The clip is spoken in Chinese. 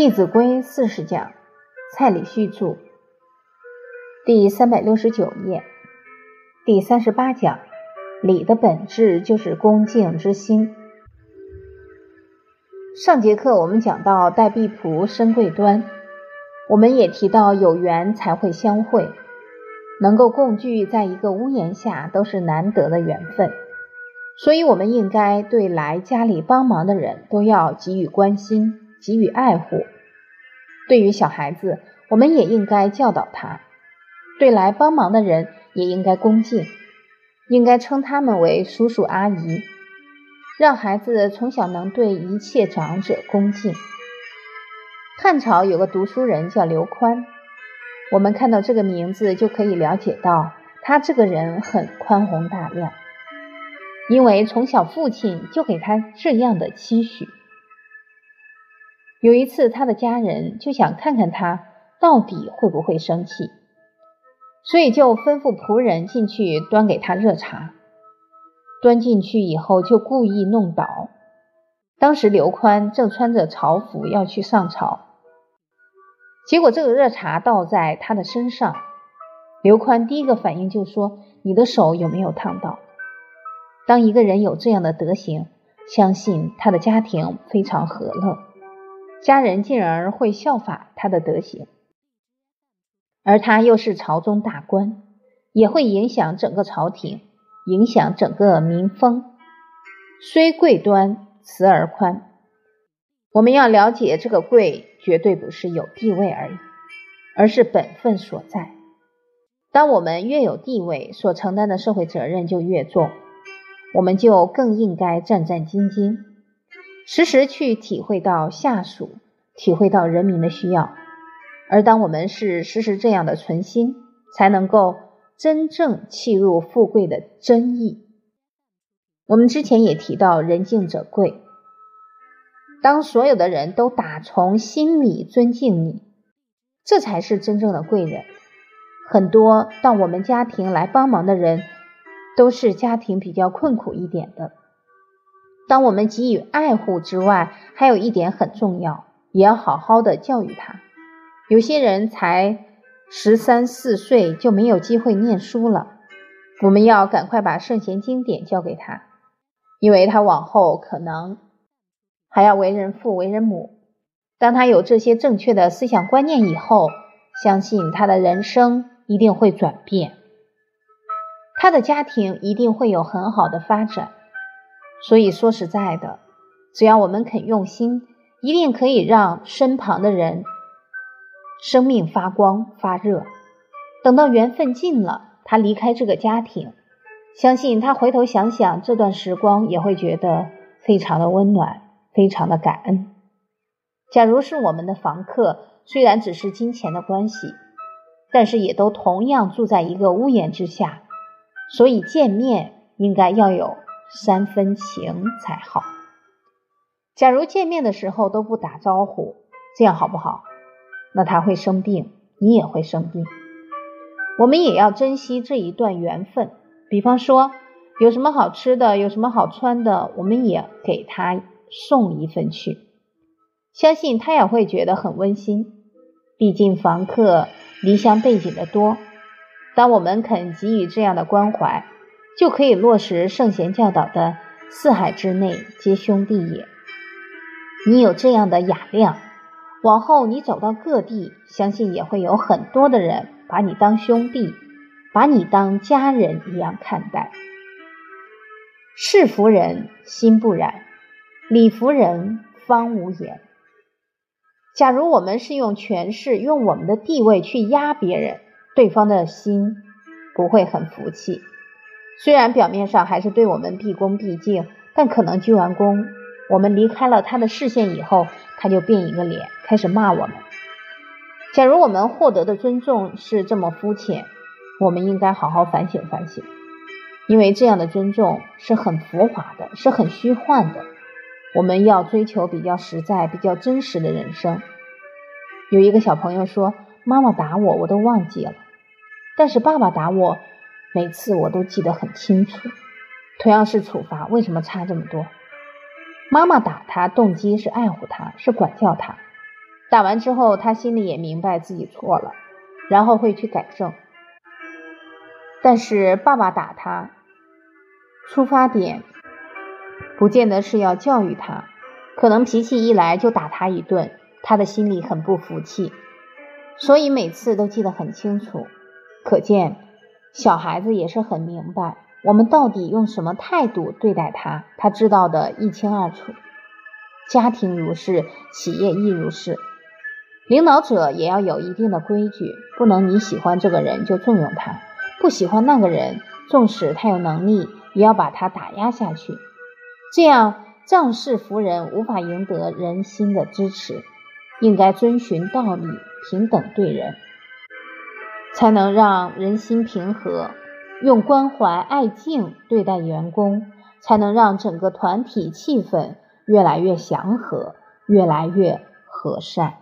弟子规》四十讲，蔡礼旭著，第三百六十九页，第三十八讲，礼的本质就是恭敬之心。上节课我们讲到待婢仆身贵端，我们也提到有缘才会相会，能够共聚在一个屋檐下都是难得的缘分，所以我们应该对来家里帮忙的人都要给予关心。给予爱护，对于小孩子，我们也应该教导他；对来帮忙的人，也应该恭敬，应该称他们为叔叔阿姨，让孩子从小能对一切长者恭敬。汉朝有个读书人叫刘宽，我们看到这个名字就可以了解到，他这个人很宽宏大量，因为从小父亲就给他这样的期许。有一次，他的家人就想看看他到底会不会生气，所以就吩咐仆人进去端给他热茶。端进去以后，就故意弄倒。当时刘宽正穿着朝服要去上朝，结果这个热茶倒在他的身上。刘宽第一个反应就说：“你的手有没有烫到？”当一个人有这样的德行，相信他的家庭非常和乐。家人进而会效法他的德行，而他又是朝中大官，也会影响整个朝廷，影响整个民风。虽贵端，慈而宽。我们要了解这个贵，绝对不是有地位而已，而是本分所在。当我们越有地位，所承担的社会责任就越重，我们就更应该战战兢兢。时时去体会到下属，体会到人民的需要，而当我们是时时这样的存心，才能够真正契入富贵的真意。我们之前也提到，人敬者贵。当所有的人都打从心里尊敬你，这才是真正的贵人。很多到我们家庭来帮忙的人，都是家庭比较困苦一点的。当我们给予爱护之外，还有一点很重要，也要好好的教育他。有些人才十三四岁就没有机会念书了，我们要赶快把圣贤经典教给他，因为他往后可能还要为人父、为人母。当他有这些正确的思想观念以后，相信他的人生一定会转变，他的家庭一定会有很好的发展。所以说实在的，只要我们肯用心，一定可以让身旁的人生命发光发热。等到缘分尽了，他离开这个家庭，相信他回头想想这段时光，也会觉得非常的温暖，非常的感恩。假如是我们的房客，虽然只是金钱的关系，但是也都同样住在一个屋檐之下，所以见面应该要有。三分情才好。假如见面的时候都不打招呼，这样好不好？那他会生病，你也会生病。我们也要珍惜这一段缘分。比方说，有什么好吃的，有什么好穿的，我们也给他送一份去，相信他也会觉得很温馨。毕竟房客离乡背井的多，当我们肯给予这样的关怀。就可以落实圣贤教导的“四海之内皆兄弟也”。你有这样的雅量，往后你走到各地，相信也会有很多的人把你当兄弟，把你当家人一样看待。事服人心不染，礼服人方无言。假如我们是用权势、用我们的地位去压别人，对方的心不会很服气。虽然表面上还是对我们毕恭毕敬，但可能鞠完躬，我们离开了他的视线以后，他就变一个脸，开始骂我们。假如我们获得的尊重是这么肤浅，我们应该好好反省反省，因为这样的尊重是很浮华的，是很虚幻的。我们要追求比较实在、比较真实的人生。有一个小朋友说：“妈妈打我，我都忘记了，但是爸爸打我。”每次我都记得很清楚，同样是处罚，为什么差这么多？妈妈打他动机是爱护他，是管教他；打完之后，他心里也明白自己错了，然后会去改正。但是爸爸打他，出发点不见得是要教育他，可能脾气一来就打他一顿，他的心里很不服气，所以每次都记得很清楚。可见小孩子也是很明白，我们到底用什么态度对待他，他知道的一清二楚。家庭如是，企业亦如是。领导者也要有一定的规矩，不能你喜欢这个人就重用他。不喜欢那个人，纵使他有能力，也要把他打压下去。这样仗势服人，无法赢得人心的支持。应该遵循道理，平等对人，才能让人心平和。用关怀、爱敬对待员工，才能让整个团体气氛越来越祥和，越来越和善。